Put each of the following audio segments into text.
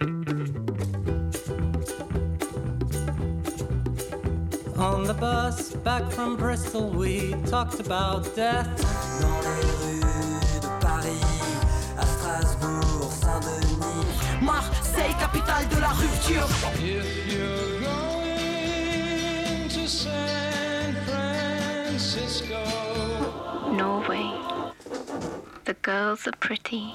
On the bus back from Bristol, we talked about death. Dans les rues de Paris, à Strasbourg, Saint-Denis. Marseille, capitale de la rupture. If you're going to San Francisco, Norway. The girls are pretty.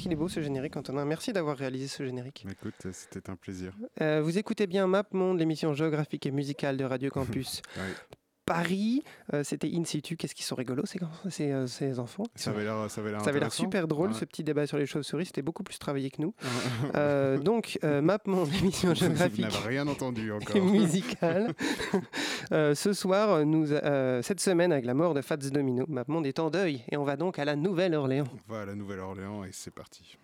Qu'est-ce qu'il est beau ce générique, Antonin. Merci d'avoir réalisé ce générique. Écoute, c'était un plaisir. Euh, vous écoutez bien Map Monde, l'émission géographique et musicale de Radio Campus. Paris. Euh, C'était In situ. Qu'est-ce qu'ils sont rigolos, ces, ces, euh, ces enfants? Ça avait l'air, ça avait l'air super drôle Ouais. ce petit débat sur les chauves-souris, c'était beaucoup plus travaillé que nous. Euh, donc, euh, Map Monde, l'émission Vous géographique n'avez rien entendu encore. et musicale. Ce soir, nous, cette semaine, avec la mort de Fats Domino, Map Monde est en deuil et on va donc à la Nouvelle-Orléans. On va à la Nouvelle-Orléans et c'est parti.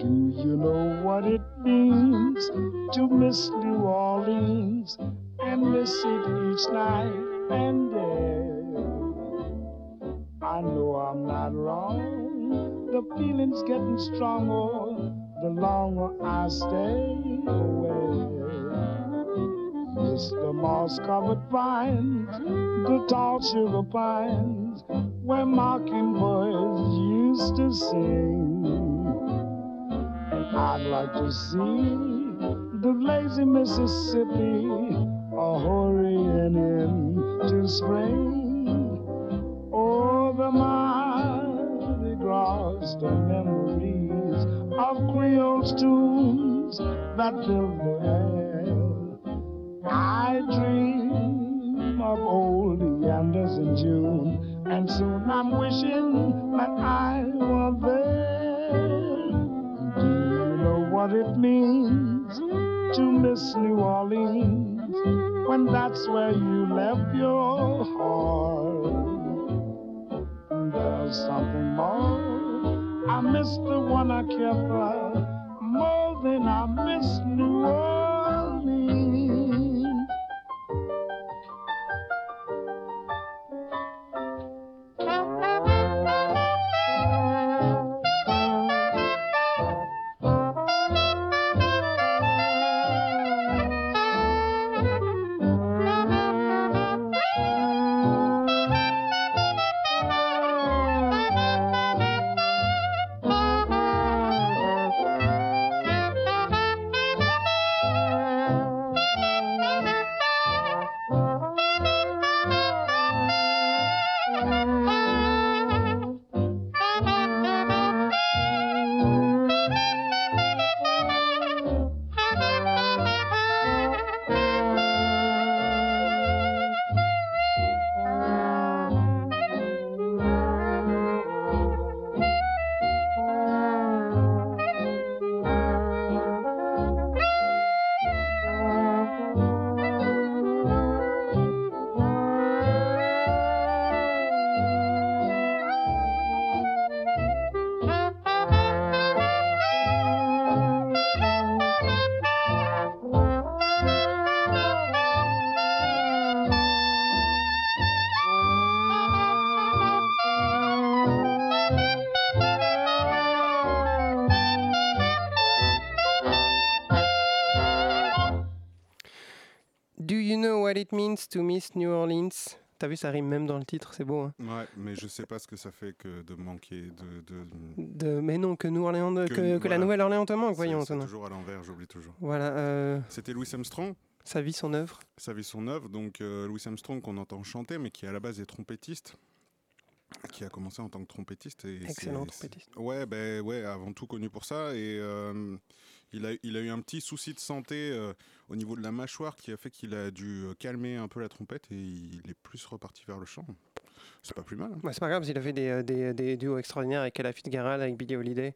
Do you know what it means to miss New Orleans and miss it each night and day? I know I'm not wrong. The feeling's getting stronger the longer I stay away. Miss the moss covered pines, the tall sugar pines, where mockingbirds used to sing. I'd like to see the lazy Mississippi a hurrying into spring. Oh, the Mardi Gras, the memories of Creole's tunes that fill the air. I dream of old yanders in June, and soon I'm wishing that I were there. What it means to miss New Orleans when that's where you left your heart? There's something more. I miss the one I care for more than I miss New Orleans. It means to miss New Orleans T'as vu, ça rime même dans le titre, c'est beau. Hein Ouais, mais je sais pas ce que ça fait que de manquer de. de... de, mais non, que, New Orleans, que, Que- que la voilà. Nouvelle-Orléans te manque, voyons, c'est toujours à l'envers, j'oublie toujours. Voilà, euh, C'était Louis Armstrong, sa vie, son œuvre. sa vie, son œuvre. Donc euh, Louis Armstrong qu'on entend chanter, mais qui à la base est trompettiste. qui a commencé en tant que trompettiste. Et Excellent trompettiste. Ouais, ben ouais, avant tout connu pour ça. Et euh, il, a, eu un petit souci de santé euh, au niveau de la mâchoire qui a fait qu'il a dû euh, calmer un peu la trompette et il est plus reparti vers le chant. C'est pas plus mal. hein. C'est pas grave, qu'il a fait des, euh, des, des duos extraordinaires avec Ella Fitzgerald, avec Billie Holiday,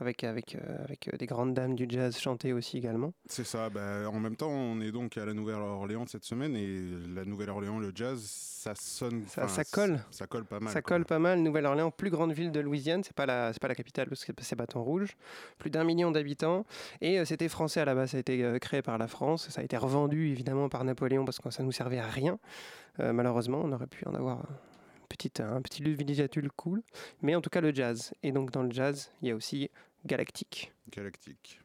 avec, avec, euh, avec euh, des grandes dames du jazz chantées aussi également. C'est ça. ben, en même temps, on est donc à la Nouvelle-Orléans cette semaine et la Nouvelle-Orléans, le jazz, ça sonne. Ça- colle. Ça colle pas mal. Ça colle pas mal. Nouvelle-Orléans, plus grande ville de Louisiane, c'est pas la, pas la capitale parce que c'est Bâton Rouge. Plus d'un million d'habitants et euh, c'était français à la base. Ça a été euh, créé par la France. Ça a été revendu évidemment par Napoléon parce que ça nous servait à rien. Malheureusement, on aurait pu en avoir un petit, un petit villégiature cool. Mais en tout cas, le jazz. Et donc dans le jazz, il y a aussi Galactique. Galactique.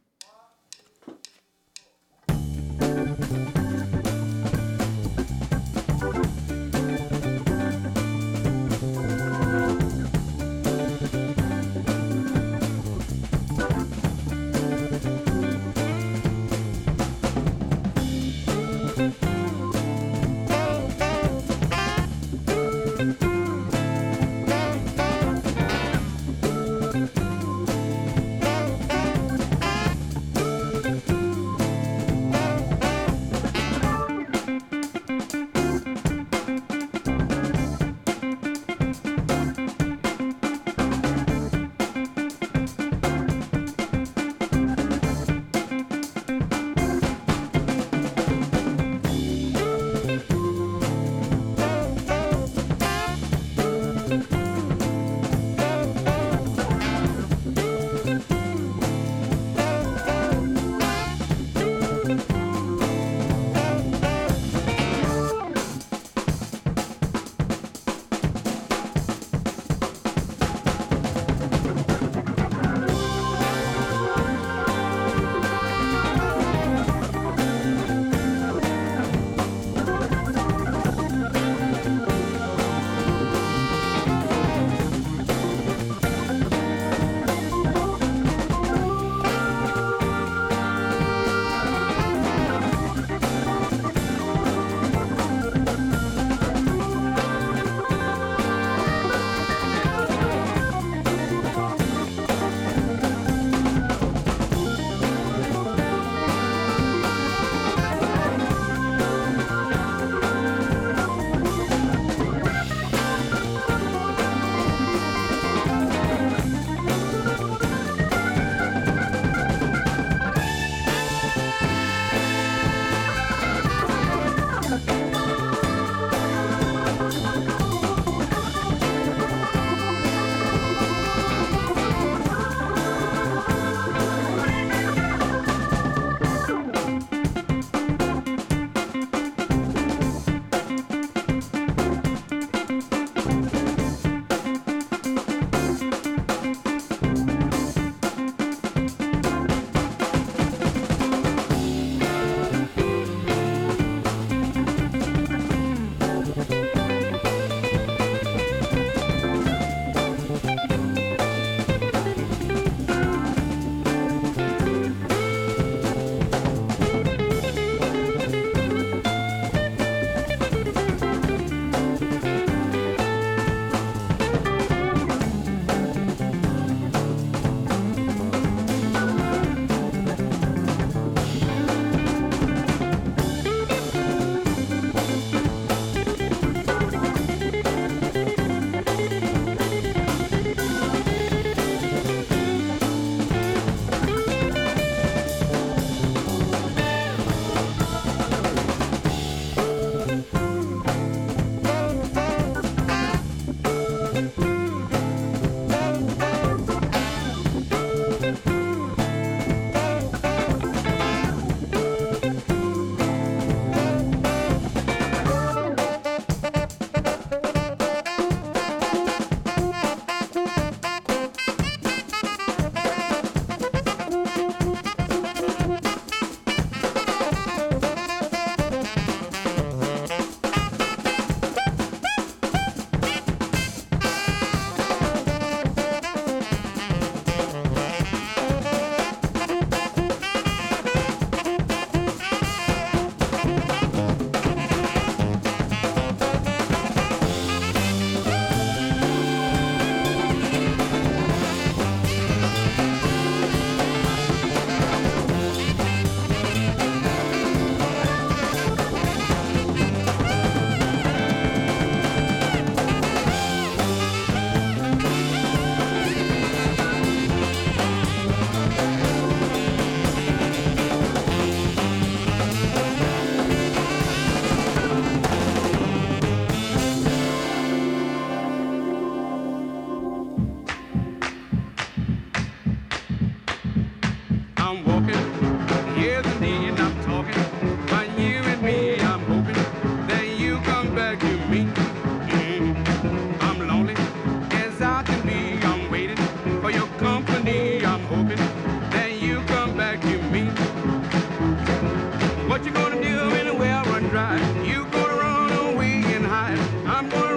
I'm one.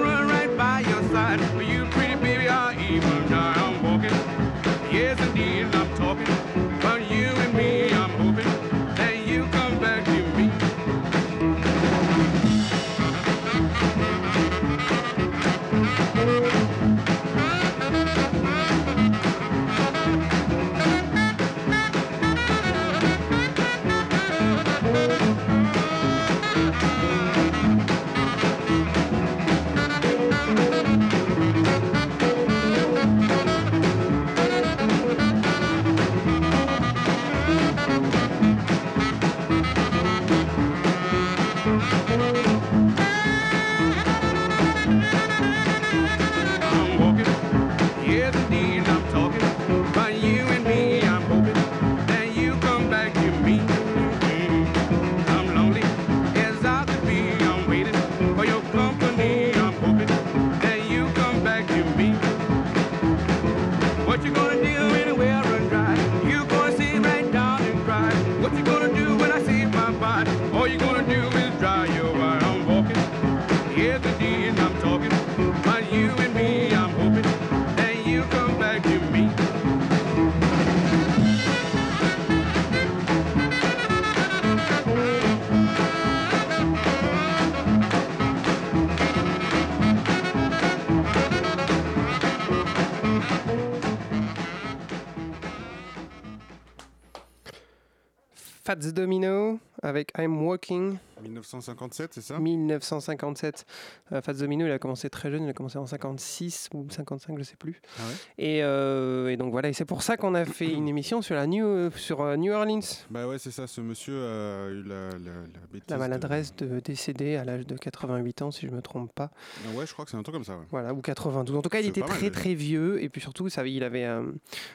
Fats Domino avec I'm Walking. 1957, c'est ça? 1957. Euh, Fats Domino, il a commencé très jeune, il a commencé en 56 ou 55, je sais plus. Ah ouais? Et, euh, et donc voilà, et c'est pour ça qu'on a fait une émission sur, la New, euh, sur euh, New Orleans. Bah ouais, c'est ça. Ce monsieur a eu la, la, la bêtise. La de- maladresse de décéder à l'âge de 88 ans, si je me trompe pas. Ah ouais, je crois que c'est un truc comme ça. ouais. Voilà, ou 92. En tout cas, il était mal, très déjà. très vieux. Et puis surtout, ça, il avait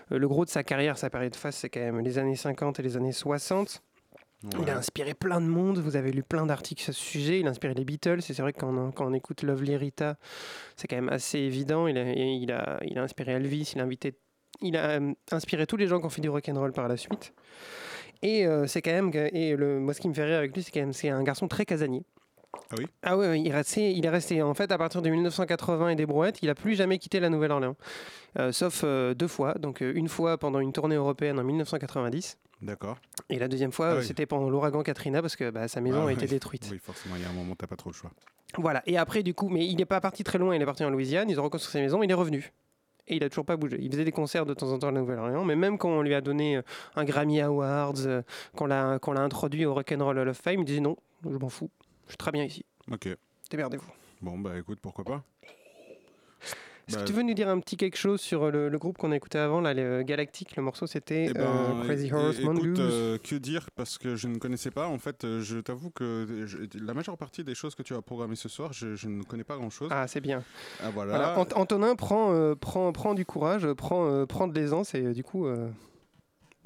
le gros de sa carrière, sa période face, c'est quand même les années 50 et les années 60. Il a inspiré plein de monde. Vous avez lu plein d'articles sur ce sujet. Il a inspiré les Beatles. Et c'est vrai que quand on, quand on écoute Lovely Rita, c'est quand même assez évident. Il a, il a, il a inspiré Elvis. Il a invité, il a euh, inspiré tous les gens qui ont fait du rock and roll par la suite. Et euh, c'est quand même, et le, moi ce qui me fait rire avec lui, c'est quand même, c'est un garçon très casanier. Ah oui? Ah ouais, il, est resté, il est resté, en fait, à partir de 1980 et des brouettes, il a plus jamais quitté la Nouvelle-Orléans. Euh, sauf euh, deux fois. Donc euh, une fois pendant une tournée européenne en 1990. D'accord. Et la deuxième fois, Ah oui. c'était pendant l'ouragan Katrina parce que bah, sa maison Ah a été détruite. Oui, forcément, il y a un moment, t'as pas trop le choix. Voilà. Et après, du coup, mais il n'est pas parti très loin, il est parti en Louisiane, ils ont reconstruit sa maison, il est revenu. Et il a toujours pas bougé. Il faisait des concerts de temps en temps à la Nouvelle-Orléans, mais même quand on lui a donné euh, un Grammy Awards, euh, qu'on l'a qu'on l'a introduit au Rock'n'Roll Hall of Fame, il disait non, je m'en fous, je suis très bien ici. Ok. Démerdez-vous. Bon, bah écoute, pourquoi pas Est-ce Bah, que tu veux nous dire un petit quelque chose sur euh, le, le groupe qu'on a écouté avant, là, le Galactic Le morceau c'était Eh ben, euh, Crazy Horse Mongoose. euh, que dire Parce que je ne connaissais pas. En fait, euh, je t'avoue que je- la majeure partie des choses que tu as programmées ce soir, je, je ne connais pas grand-chose. Ah, c'est bien. Ah, voilà. Voilà, Ant- Antonin prend, euh, prend, prend du courage, euh, prend, euh, prend de l'aisance et euh, du coup, euh,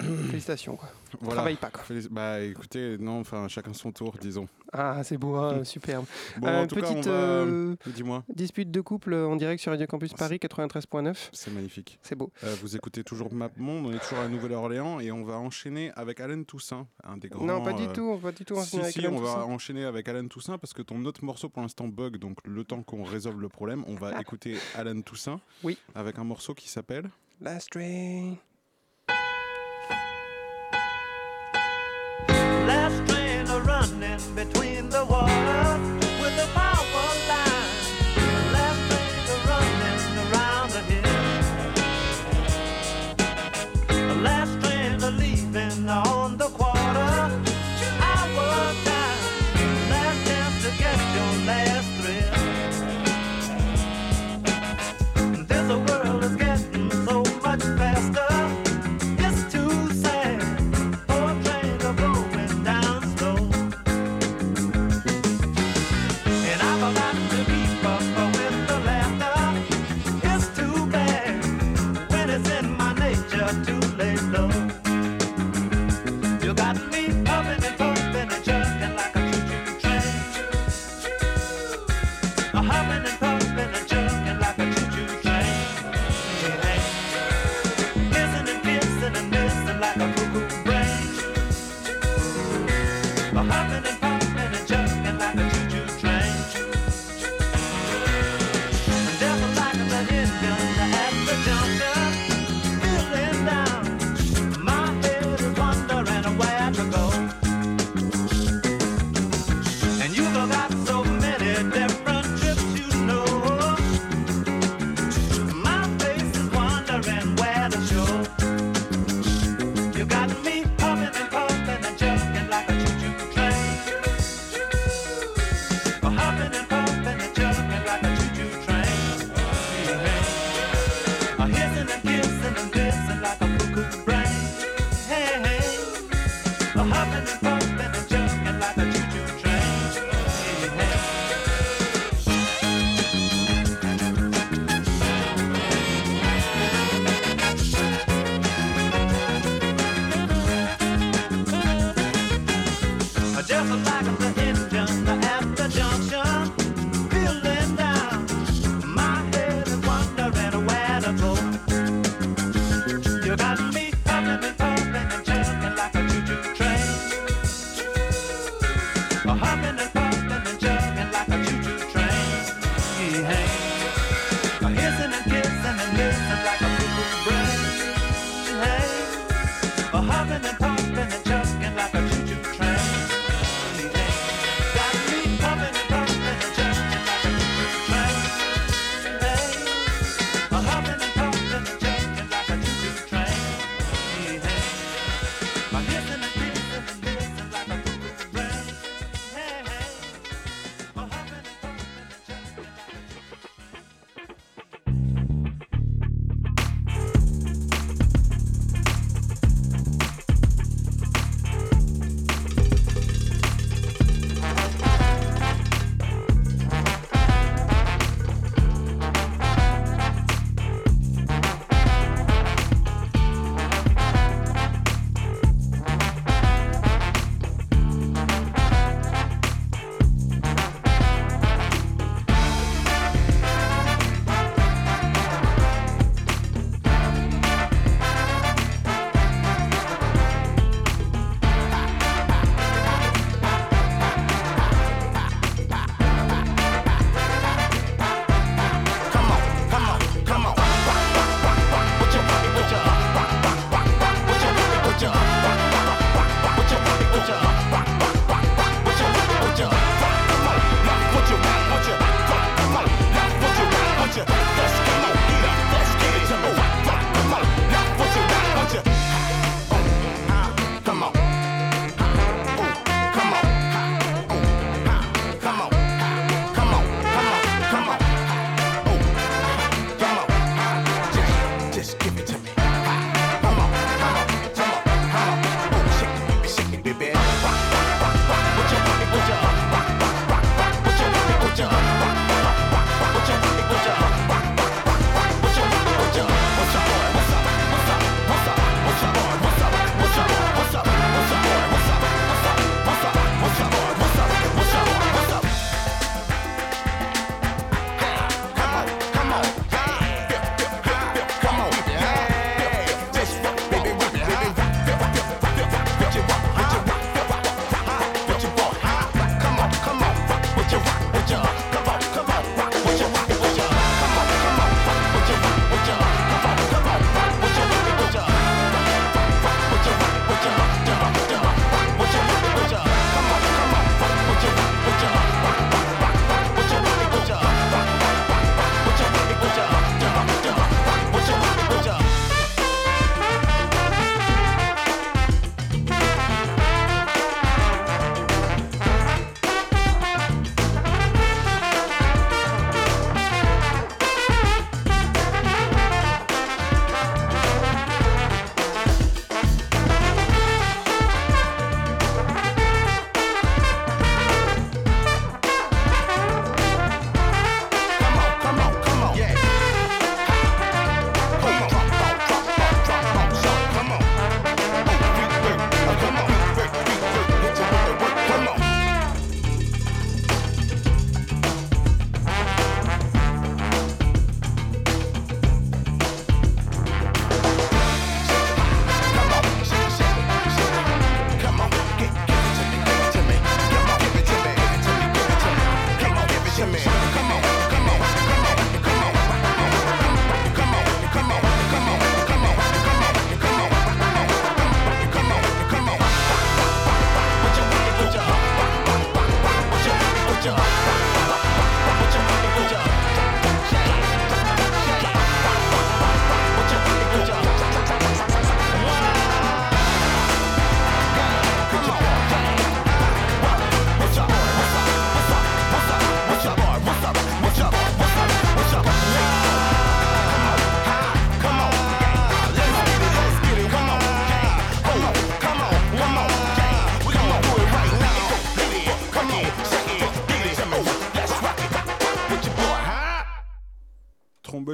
félicitations. Quoi. Voilà. Travaille pas. Quoi. Bah écoutez, non, enfin chacun son tour, disons. Ah, c'est beau, hein, superbe. Bon, Euh, en tout cas, on petite va. euh, Dis-moi. dispute de couple en direct sur Radio Campus Paris 93.9. C'est magnifique. C'est beau. Euh, vous écoutez toujours MapMonde, on est toujours à Nouvelle-Orléans et on va enchaîner avec Alan Toussaint, un des grands. non, pas du tout, pas du tout. Si, enchaîner avec si, Alan on va Toussaint. enchaîner avec Alan Toussaint parce que ton autre morceau pour l'instant bug, donc le temps qu'on résolve le problème, on va écouter Alan Toussaint Oui. avec un morceau qui s'appelle Last train. Running between the water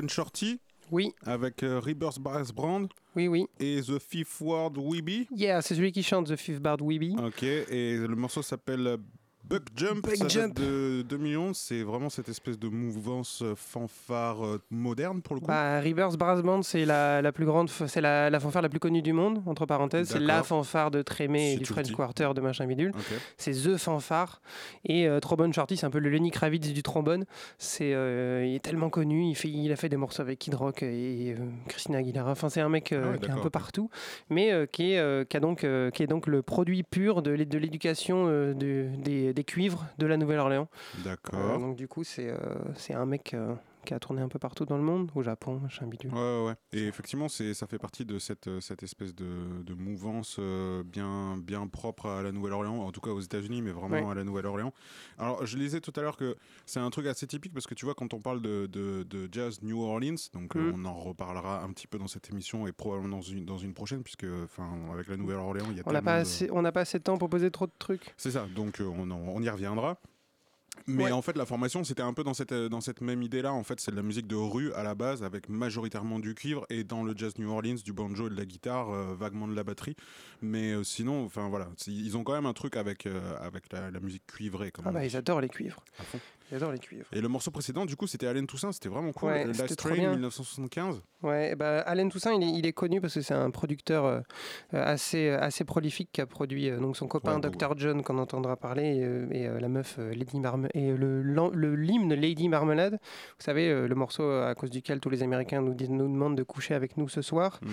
Shorty Oui, avec euh, Rebirth Brass Brand oui, oui. et The Fifth Word Weeby. Yeah, c'est celui qui chante The Fifth Bard Weeby. Ok, et le morceau s'appelle Buck Jump. Buck ça date Jump. de 2 millions. C'est vraiment cette espèce de mouvance euh, fanfare euh, moderne pour le coup. Bah, Rebirth Brass Band, c'est la, la plus grande, c'est la, la fanfare la plus connue du monde, entre parenthèses. C'est la fanfare de Trémé et du French. Quarter de machin bidule. C'est The Fanfare. Et euh, Trombone Shorty, c'est un peu le Lenny Kravitz du trombone. C'est, euh, il est tellement connu. Il, fait, il a fait des morceaux avec Kid Rock et euh, Christina Aguilera. Enfin, c'est un mec Ah ouais, qui est un peu partout, mais qui, est, qui, a donc, qui est donc le produit pur de, l'é- de l'éducation de- des, des cuivres de la Nouvelle-Orléans. Euh, D'accord. donc, du coup, c'est, euh, un mec euh, qui a tourné un peu partout dans le monde, au Japon, machin bidule. Ouais, ouais. Et effectivement, c'est, ça fait partie de cette, euh, cette espèce de, de mouvance euh, bien, bien propre à la Nouvelle-Orléans, en tout cas aux États-Unis, mais vraiment Ouais. à la Nouvelle-Orléans. Alors, je lisais tout à l'heure que c'est un truc assez typique parce que tu vois, quand on parle de, de, de jazz New Orleans, donc euh, Mm. on en reparlera un petit peu dans cette émission et probablement dans une, dans une prochaine, puisque avec la Nouvelle-Orléans, il y a On n'a pas, de- assez- on n'a pas assez de temps pour poser trop de trucs. C'est ça, donc euh, on, en- on y reviendra. Mais Ouais. en fait, la formation, c'était un peu dans cette, dans cette même idée-là. En fait, c'est de la musique de rue à la base, avec majoritairement du cuivre, et dans le jazz New Orleans, du banjo et de la guitare, euh, vaguement de la batterie. Mais euh, sinon, enfin voilà, ils ont quand même un truc avec, euh, avec la, la musique cuivrée. Ah bah, ils adorent les cuivres. à fond. Ils adorent les cuivres. Et le morceau précédent, du coup, c'était Allen Toussaint, c'était vraiment cool. Ouais, Last c'était trop Train bien. 1975. Ouais, bah, Alain Toussaint, il est, il est connu parce que c'est un producteur euh, euh, assez, assez prolifique qui a produit euh, donc son copain Ouais. Dr. John qu'on entendra parler et, euh, et, euh, la meuf euh, Lady Marmelade et le l'hymne Lady Marmelade. Vous savez euh, le morceau euh, à cause duquel tous les Américains nous, disent- nous demandent de coucher avec nous ce soir. Ouais.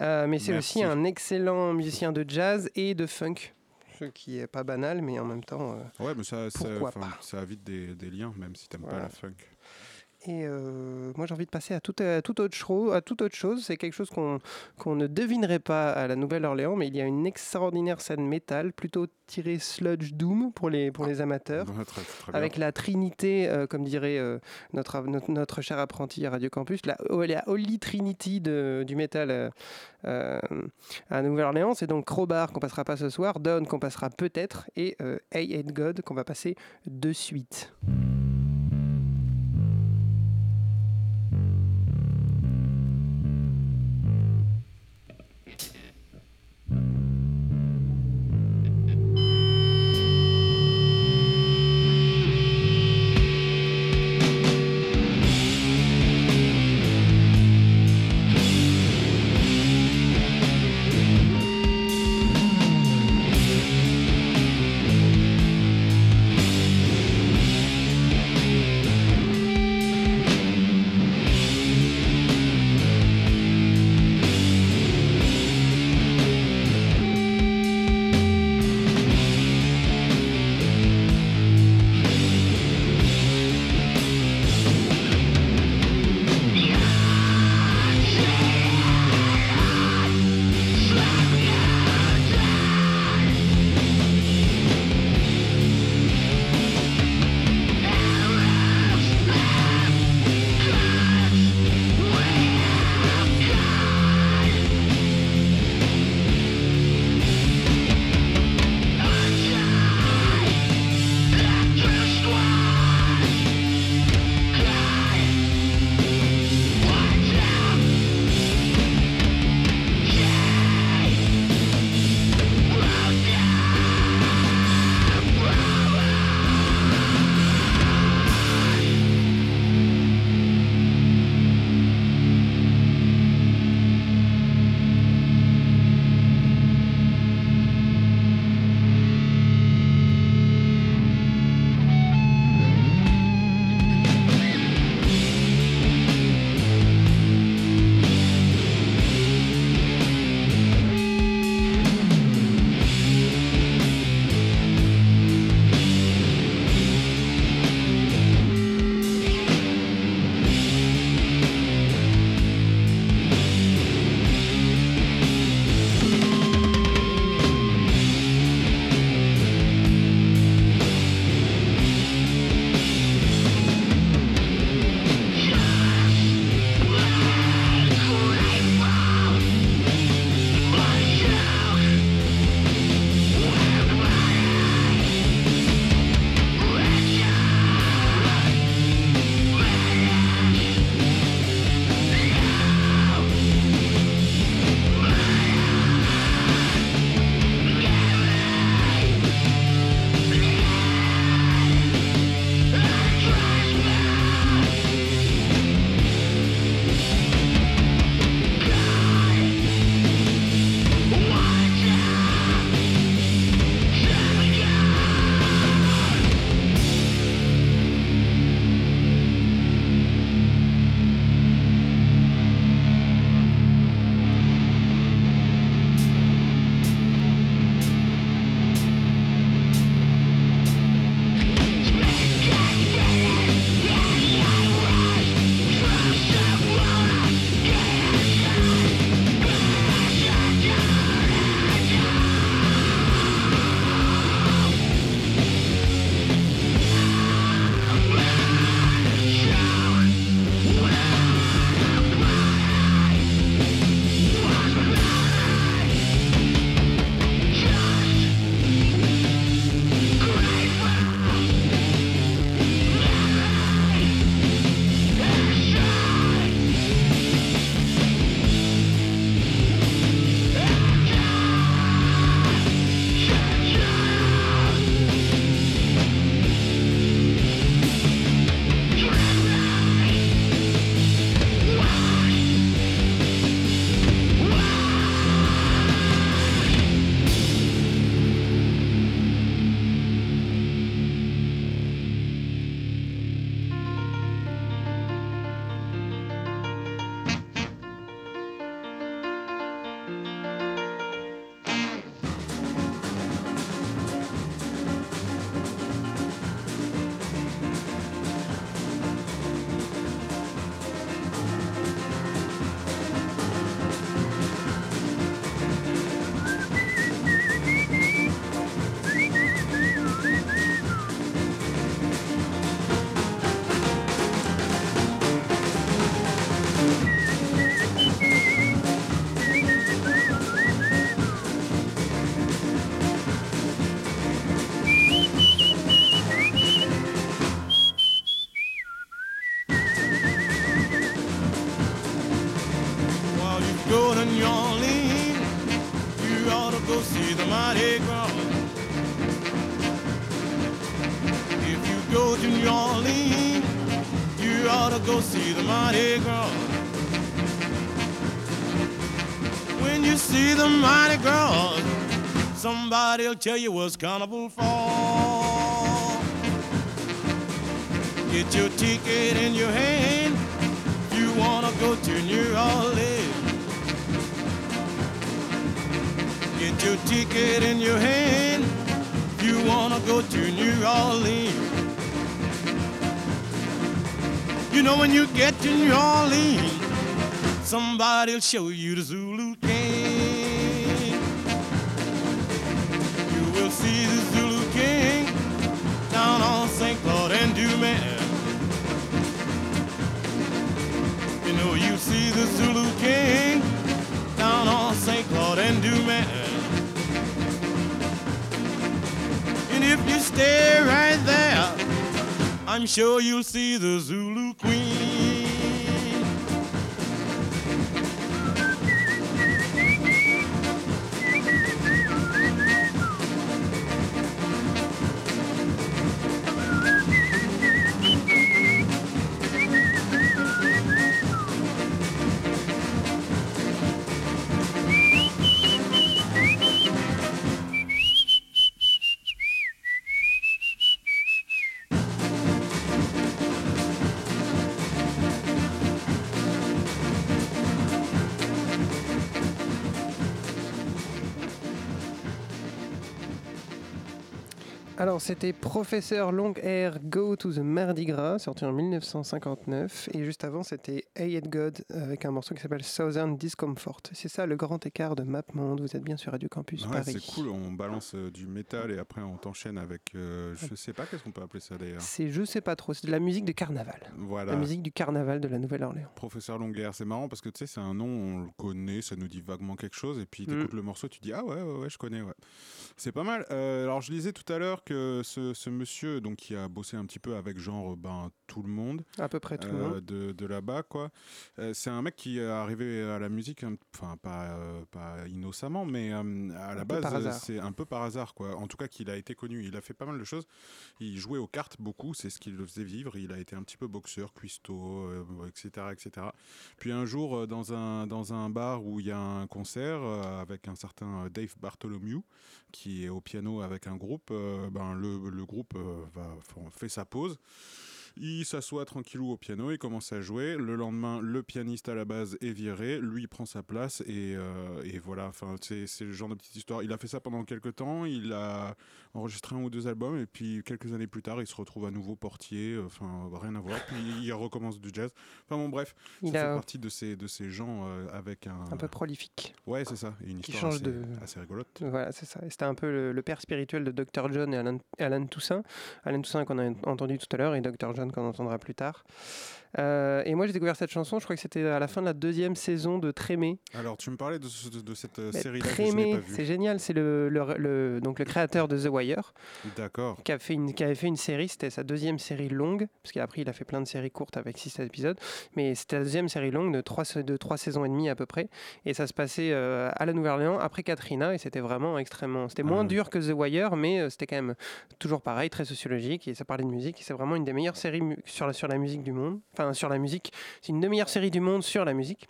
Euh, mais c'est Merci. aussi un excellent musicien de jazz et de funk, ce qui est pas banal, mais en même temps. euh, Ouais, mais ça, Pourquoi pas. évite des, des liens, même si t'aimes pas Voilà. la funk. Et euh, moi, j'ai envie de passer à toute, à toute autre, chose, à toute autre chose. C'est quelque chose qu'on ne devinerait pas à la Nouvelle-Orléans, mais il y a une extraordinaire scène métal, plutôt tirée sludge doom pour les, pour les amateurs. Ouais, très, très bien. Avec la trinité, euh, comme dirait euh, notre, notre, notre cher apprenti à Radio Campus, la, oh, la Holy Trinity de- du métal à Nouvelle-Orléans. C'est donc Crowbar qu'on passera pas ce soir, Dawn qu'on passera peut-être, et Hey Hate God qu'on va passer de suite. Mardi Gras. When you see the Mardi Gras, somebody'll tell you what's carnival for. Get your ticket in your hand you wanna go to New Orleans. Get your ticket in your hand you wanna go to New Orleans. You know when you get to New Orleans, somebody'll show you the Zulu King. You will see the Zulu King down on St. Claude and Dumas. You know you see the Zulu King down on St. Claude and Dumas. And if you stay right there, I'm sure you'll see the Zulu Alors, c'était Professeur Long Hair Go to the Mardi Gras, sorti en 1959. Et juste avant, c'était Hey God avec un morceau qui s'appelle Southern Discomfort. C'est ça le grand écart de MapMonde. Vous êtes bien sur Radio Campus Ouais, Paris. c'est cool, on balance euh, du métal et après on t'enchaîne avec. euh, je sais pas qu'est-ce qu'on peut appeler ça d'ailleurs. C'est, je sais pas trop, c'est de la musique de carnaval. Voilà. La musique du carnaval de la Nouvelle-Orléans. Professeur Longuerre, c'est marrant parce que tu sais, c'est un nom, on le connaît, ça nous dit vaguement quelque chose, et puis tu Mm. le morceau, tu dis ah ouais, ouais, ouais, je connais, ouais. C'est pas mal. Euh, alors je lisais tout à l'heure ce, ce monsieur, donc qui a bossé un petit peu avec genre ben tout le monde, À peu près tout le euh, monde. de, de là-bas, quoi. Euh, c'est un mec qui est arrivé à la musique, enfin pas, euh, pas innocemment, mais à la Un base, c'est un peu par hasard, quoi. En tout cas, qu'il a été connu. Il a fait pas mal de choses. Il jouait aux cartes beaucoup, c'est ce qui le faisait vivre. Il a été un petit peu boxeur, cuistot, etc., etc. Puis un jour, dans un, dans un bar où il y a un concert avec un certain Dave Bartholomew, qui est au piano avec un groupe, euh, ben, le, le groupe euh, va, fait sa pause. Il s'assoit tranquillou au piano, il commence à jouer. Le lendemain, le pianiste à la base est viré, lui il prend sa place et, euh, et voilà. Enfin, c'est c'est le genre de petite histoire. Il a fait ça pendant quelques temps. Il a enregistré un ou deux albums et puis quelques années plus tard, il se retrouve à nouveau portier. euh, Enfin, rien à voir. Puis il recommence du jazz. Enfin bon, bref, Il ça a- fait partie de ces de ces gens euh, avec un Un peu prolifique. Ouais, c'est ça. Et une Qui histoire change assez, de- assez rigolote. Voilà, c'est ça. C'était un peu le, le père spirituel de Dr. John et Alan, Alan Toussaint. Alan Toussaint qu'on a entendu tout à l'heure et Dr. John qu'on entendra plus tard. Euh, et moi, j'ai découvert cette chanson, je crois que c'était à la fin de la deuxième saison de Trémé. Alors, tu me parlais de, ce- de cette euh, série-là Trémé, c'est génial. C'est le, le- le- donc le créateur de The Wire D'accord. qui, a fait une, qui avait fait une série. C'était sa deuxième série longue, parce qu'après, il a fait plein de séries courtes avec 6 épisodes. Mais c'était la deuxième série longue de 3, de trois saisons et demie à peu près. Et ça se passait euh, à la Nouvelle-Orléans après Katrina. Et c'était vraiment extrêmement. C'était moins Ah. dur que The Wire, mais c'était quand même toujours pareil, très sociologique. Et ça parlait de musique. Et c'est vraiment une des meilleures séries sur la, sur la musique du monde. Enfin, sur la musique. C'est une des meilleures séries du monde sur la musique.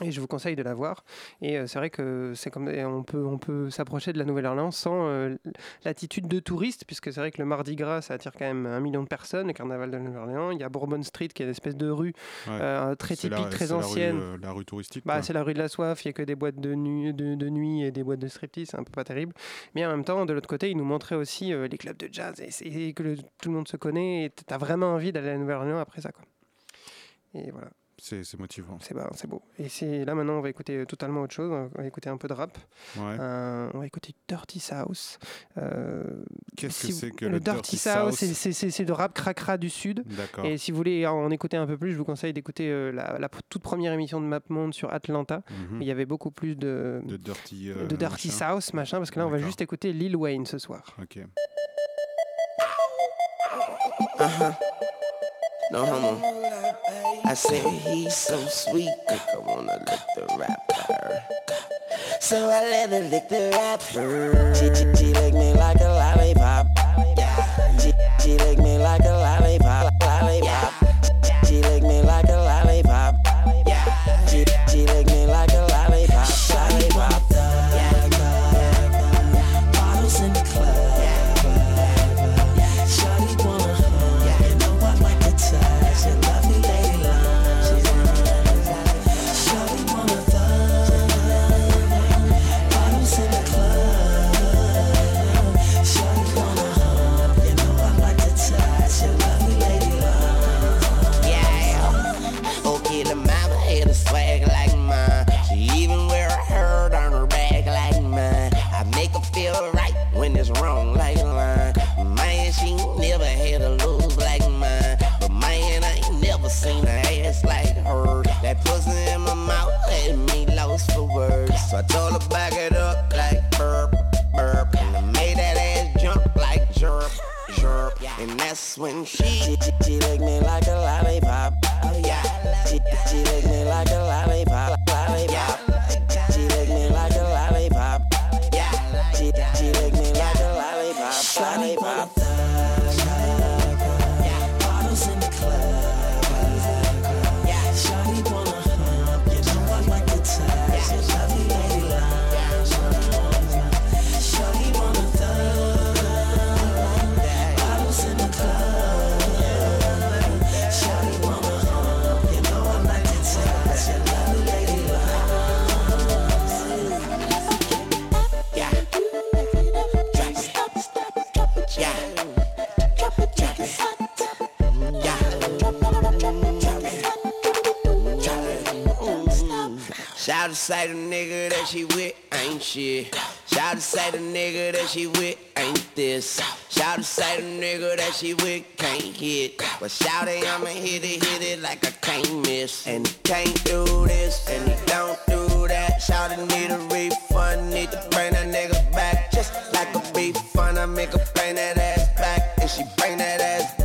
Et je vous conseille de la voir. Et euh, c'est vrai que c'est comme on peut on peut s'approcher de la Nouvelle-Orléans sans euh, l'attitude de touriste, puisque c'est vrai que le Mardi Gras ça attire quand même un million de personnes. Le Carnaval de la Nouvelle-Orléans, il y a Bourbon Street qui est une espèce de rue Ouais. euh, très la- typique, très c'est la rue, ancienne. la rue touristique. Bah, c'est la rue de la soif, il n'y a que des boîtes de, nu- de, de nuit et des boîtes de striptease, c'est un peu pas terrible. Mais en même temps, de l'autre côté, il nous montrait aussi les clubs de jazz et, que le- tout le monde se connaît et tu as vraiment envie d'aller à la Nouvelle-Orléans après ça. Quoi. Et voilà. C'est c'est motivant. C'est bah, c'est beau. Et c'est là maintenant on va écouter euh, totalement autre chose. On va écouter un peu de rap. Ouais. Euh, on va écouter Dirty South. Euh, Qu'est-ce que c'est que le le Dirty Dirty South South c'est- C'est c'est- c'est de rap cracra du sud. D'accord. Et si vous voulez en écouter un peu plus, je vous conseille d'écouter euh, la, la toute première émission de MapMonde sur Atlanta. Mhm. Il y avait beaucoup plus de, De Dirty. euh, de Dirty machin. South, machin, parce que là on va juste écouter Lil Wayne ce soir. Ok. Uh-huh. No homo. I said he's so sweet, I wanna let the rap her. So I let her lick the rapper. She, she, she lick me like a lollipop. She, she lick me like a. Lollipop. Say the nigga that she with ain't shit. Shout to say the nigga that she with ain't this. Shout to say the nigga that she with can't hit. But shout it, I'ma hit it, hit it like I can't miss. And he can't do this, and he don't do that. Shout it, need a refund, need to bring that nigga back. Just like a beef fun, I make her bring that ass back. And she bring that ass back.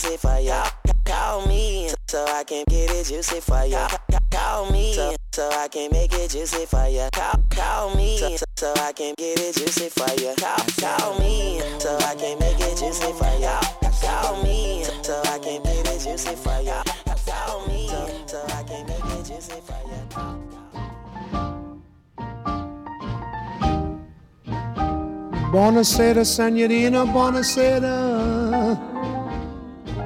Juicy for ya. Call me so I can get it juicy for ya. Call me so, I can make it juicy for ya. Call, call me so, so I can get it juicy for ya. Call, call me so I can make it juicy for ya. Call me so I can get it juicy for ya. Call me so I can make it juicy for ya. Buonasera, Senorina, buonasera.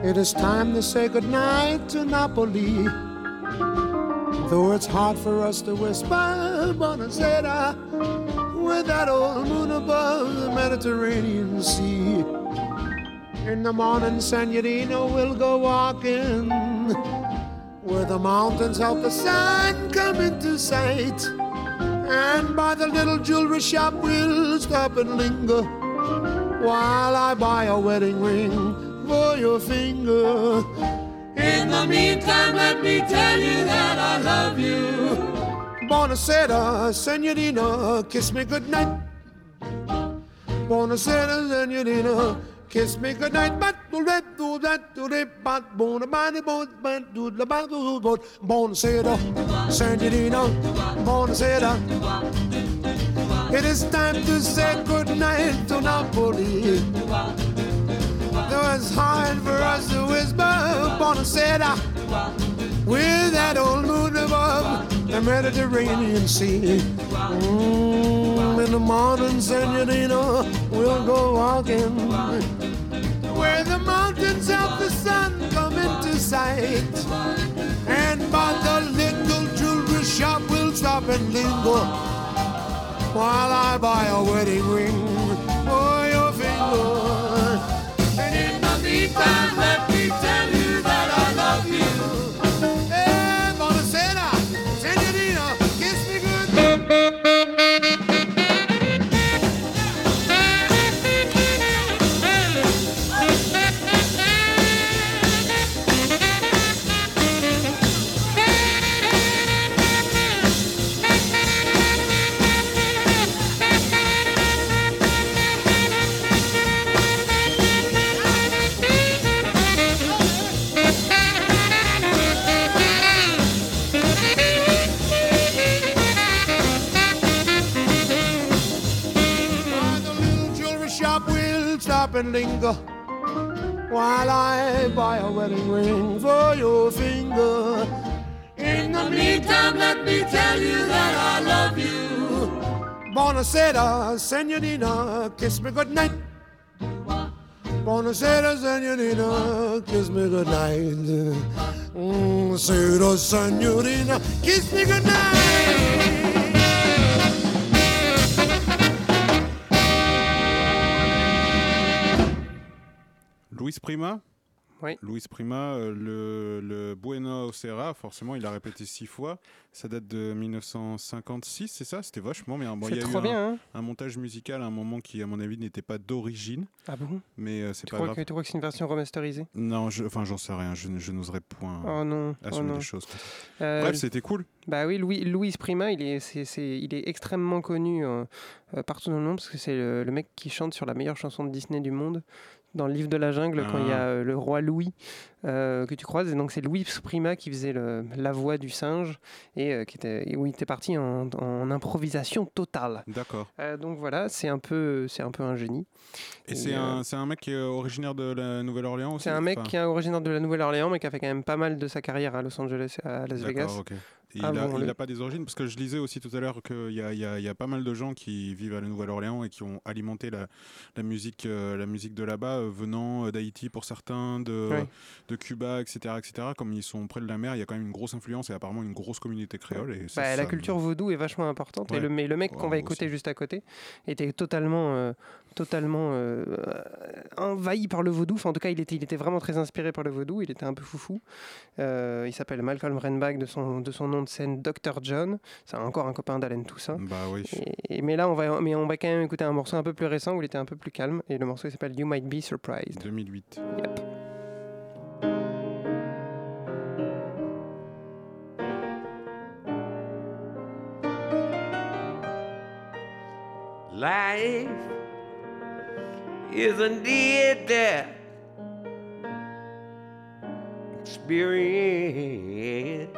It is time to say goodnight to Napoli. Though it's hard for us to whisper, buonasera, with that old moon above the Mediterranean Sea. In the morning, Senorina, we'll go walking where the mountains help the sun come into sight. And by the little jewelry shop, we'll stop and linger while I buy a wedding ring for your finger. In the meantime, let me tell you that I love you. Buonasera, senorina, kiss me goodnight. Buonasera, senorina, kiss me goodnight. But do that, do that, do that, but bona bani, bon, but do the bat, do but buonasera, senorina, buonasera. It is time to say goodnight to Napoli. Though it's hard for us to whisper, buonasera, with that old moon above the Mediterranean Sea. Mm, in the morning, senorina, we'll go walking where the mountains of the sun come into sight. And by the little jewelry shop, we'll stop and linger while I buy a wedding ring for your finger time left. Linger while I buy a wedding ring for your finger. In the meantime, let me tell you that I love you. Buonasera, senorina, kiss me goodnight. Buonasera, senorita, kiss me good night. Mm, Sera, senorita, kiss me good Luis Prima Oui. Luis Prima, euh, le, le Bueno Serra, forcément, il a répété six fois. Ça date de 1956, c'est ça? C'était vachement bien. Bon, C'est il y a eu bien, un, hein un montage musical à un moment qui, à mon avis, n'était pas d'origine. Ah bon? Mais euh, c'est Tu pas crois, grave. que, tu crois que c'est une version remasterisée? Non, je- enfin, j'en sais rien. Je, je n'oserais point Oh non, oh assumer non. les choses. Euh, Bref, c'était cool. Bah oui, Louis, Louis Prima, il est, il extrêmement connu euh, partout dans le monde parce que c'est le, le mec qui chante sur la meilleure chanson de Disney du monde. Dans le livre de la jungle, quand il y a Ah. euh, le roi Louis euh, que tu croises, et donc c'est Louis Prima qui faisait le- la voix du singe et euh, qui était, et où il était parti en, en improvisation totale. D'accord. Euh, donc voilà, c'est un peu, c'est un peu un génie. Et c'est un, mec qui est originaire de la Nouvelle-Orléans aussi C'est un mec Enfin, qui est originaire de la Nouvelle-Orléans, mais qui a fait quand même pas mal de sa carrière à Los Angeles, à Las Vegas. Et Ah il n'a bon, le- pas des origines Parce que je lisais aussi tout à l'heure qu'il y a, y y pas mal de gens qui vivent à la Nouvelle-Orléans et qui ont alimenté la, la musique, euh, la musique de là-bas, euh, venant euh, d'Haïti pour certains, de, Ouais. de Cuba, etc., etc. Comme ils sont près de la mer, il y a quand même une grosse influence et apparemment une grosse communauté créole. Et ça, Bah, ça la culture vaudou est vachement importante. Et le, mais le mec qu'on va écouter juste à côté était totalement, euh, totalement envahi par le vaudou. Enfin, en tout cas, il était, il était vraiment très inspiré par le vaudou. Il était un peu foufou. Il s'appelle Malcolm Renbach de son, de son nom de scène Dr. John. C'est encore un copain d'Alain Toussaint. Bah oui. Et, et- mais là, on va, mais on va quand même écouter un morceau un peu plus récent où il était un peu plus calme. Et le morceau s'appelle You Might Be Surprised. 2008. Yep. Life is indeed that experience.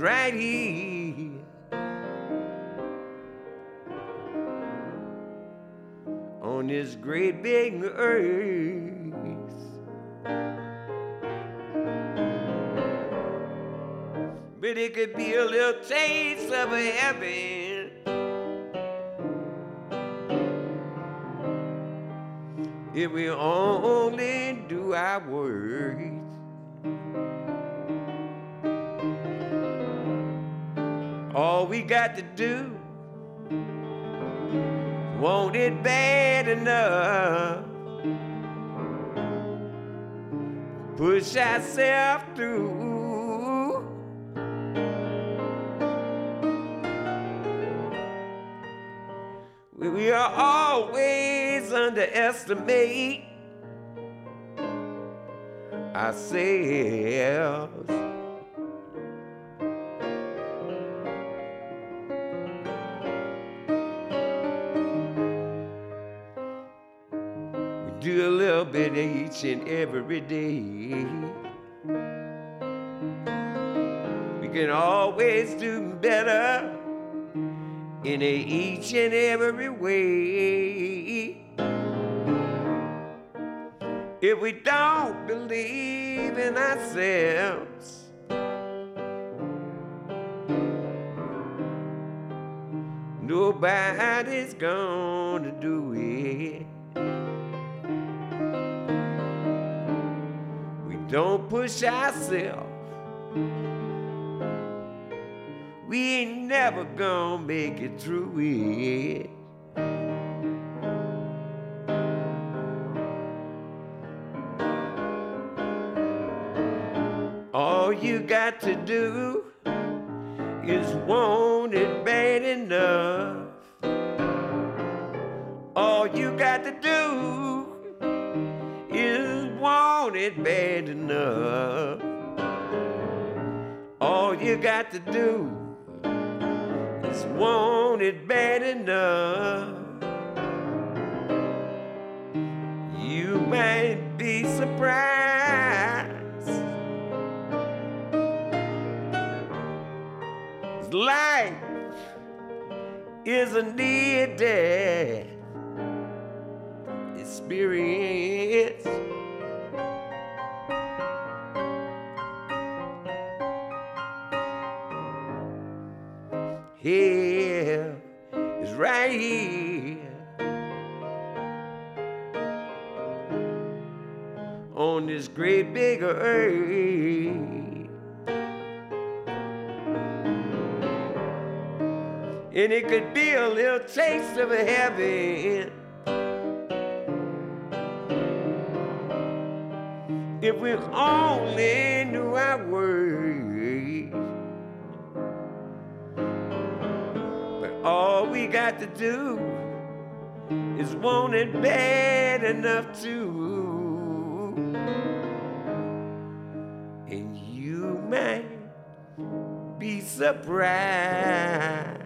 Right here. On this great big earth. But it could be a little taste of heaven. If we only do our work. All we got to do, want it bad enough. Push ourselves through. We- We are always underestimate ourselves. A each and every day. We can always do better in each and every way. If we don't believe in ourselves, nobody's gonna do it. Push ourselves. We ain't never gonna make it through it. All you got to do is want it bad enough. All you got to do is want it bad enough. You might be surprised. Life is a near death experience. Right here on this great big earth. And it could be a little taste of heaven if we only got to do is want it bad enough to. And you might be surprised.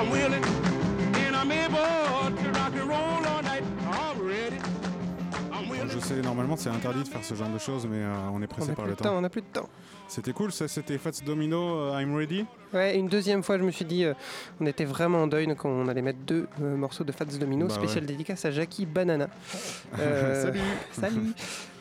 I'm willing and I'm able to rock and roll all night. I'm ready. I'm willing. Je sais, normalement c'est interdit de faire ce genre de choses, mais euh, on est pressé a par le temps, temps. on a plus de temps. C'était cool, ça c'était Fats Domino, euh, I'm Ready. Ouais, une deuxième fois, je me suis dit, euh, on était vraiment en deuil, donc on allait mettre deux euh, morceaux de Fats Domino, Bah spécial ouais. dédicace à Jackie Banana. Salut. Salut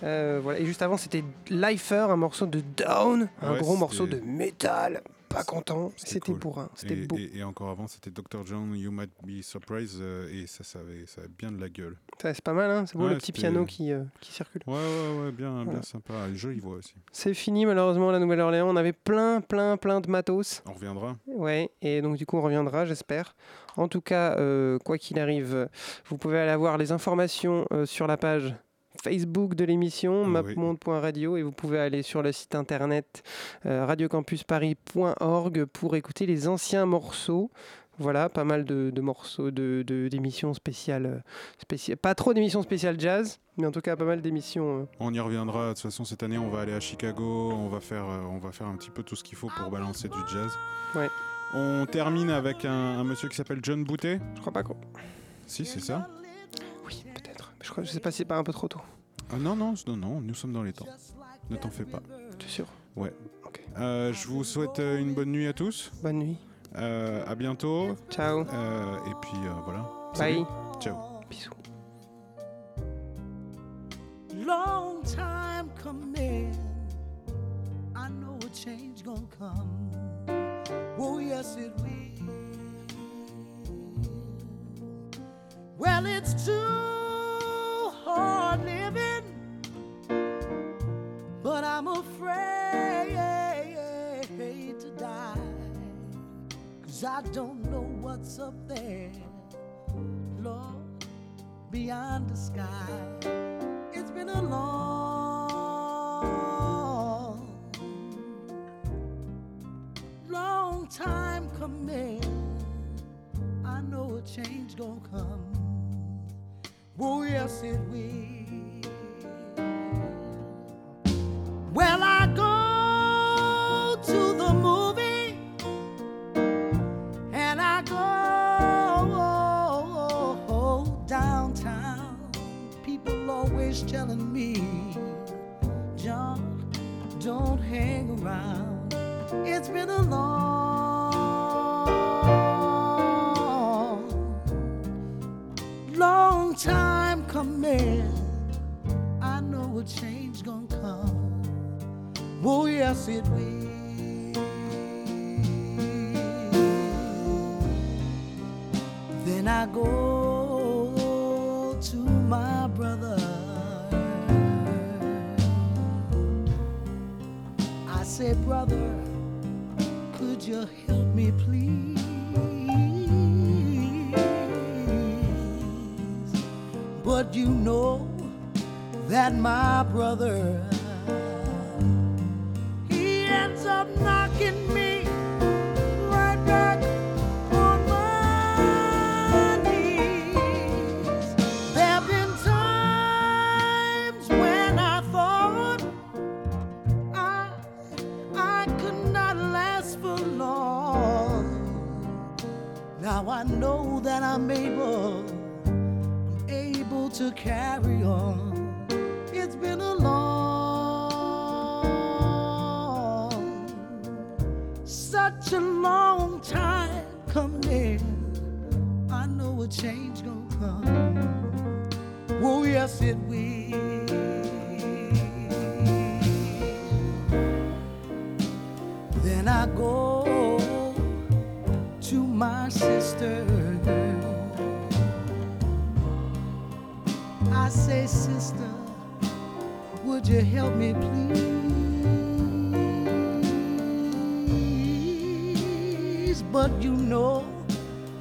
Euh, voilà. Et juste avant, c'était Lifer, un morceau de Down, un Ouais, gros morceau de métal. Pas content, c'était cool. bourrin, c'était Et, beau. et- et encore avant, c'était Dr. John, You Might Be Surprised, euh, et ça, ça, avait, ça avait bien de la gueule. C'est pas mal, hein c'est beau Ouais, le petit c'était- piano qui, euh, qui circule. Ouais, ouais, ouais, bien, Voilà. bien sympa. Et Jolie voix aussi. C'est fini malheureusement la Nouvelle-Orléans. On avait plein, plein, plein de matos. On reviendra. Ouais, et donc du coup on reviendra, j'espère. En tout cas, euh, quoi qu'il arrive, vous pouvez aller voir les informations sur la page Facebook de l'émission, Oui. mapmonde.radio, et vous pouvez aller sur le site internet euh, radiocampusparis.org pour écouter les anciens morceaux. Voilà, pas mal de, de morceaux de- de- d'émissions spéciales, euh, spéciales. Pas trop d'émissions spéciales jazz, mais en tout cas pas mal d'émissions. euh, On y reviendra. De toute façon, cette année, on va aller à Chicago. On va faire, euh, on va faire un petit peu tout ce qu'il faut pour balancer du jazz. Ouais. On termine avec un, un monsieur qui s'appelle John Boutet. Je crois pas qu'on. Si, c'est ça. Je, crois, je sais pas si c'est pas un peu trop tôt. Ah non, non, non, non, nous sommes dans les temps. Ne t'en fais pas. Tu es sûr? Ouais. Euh, je vous souhaite euh, une bonne nuit à tous. Bonne nuit. Euh, à bientôt. Ciao. Euh, et puis euh, voilà. Bye. Salut. Ciao. Bisous. long time coming. I know a change gonna come. Oh yes, it will. Well, it's too I'm afraid to die. Cause I don't know what's up there, Lord, beyond the sky. It's been a long, long time coming. I know a change gonna come. Oh, yes, it will. I'm able, I'm able to carry on.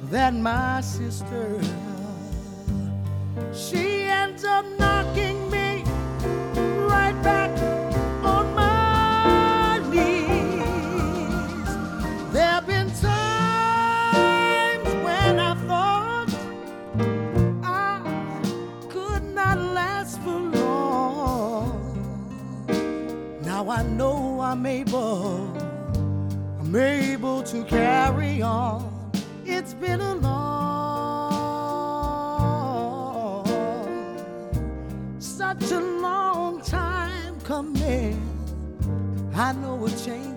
That my sister, she ends up knocking me right back on my knees. There've been times when I thought I could not last for long. Now I know I'm able, I'm able to carry on. Been a long, such a long time coming. I know a change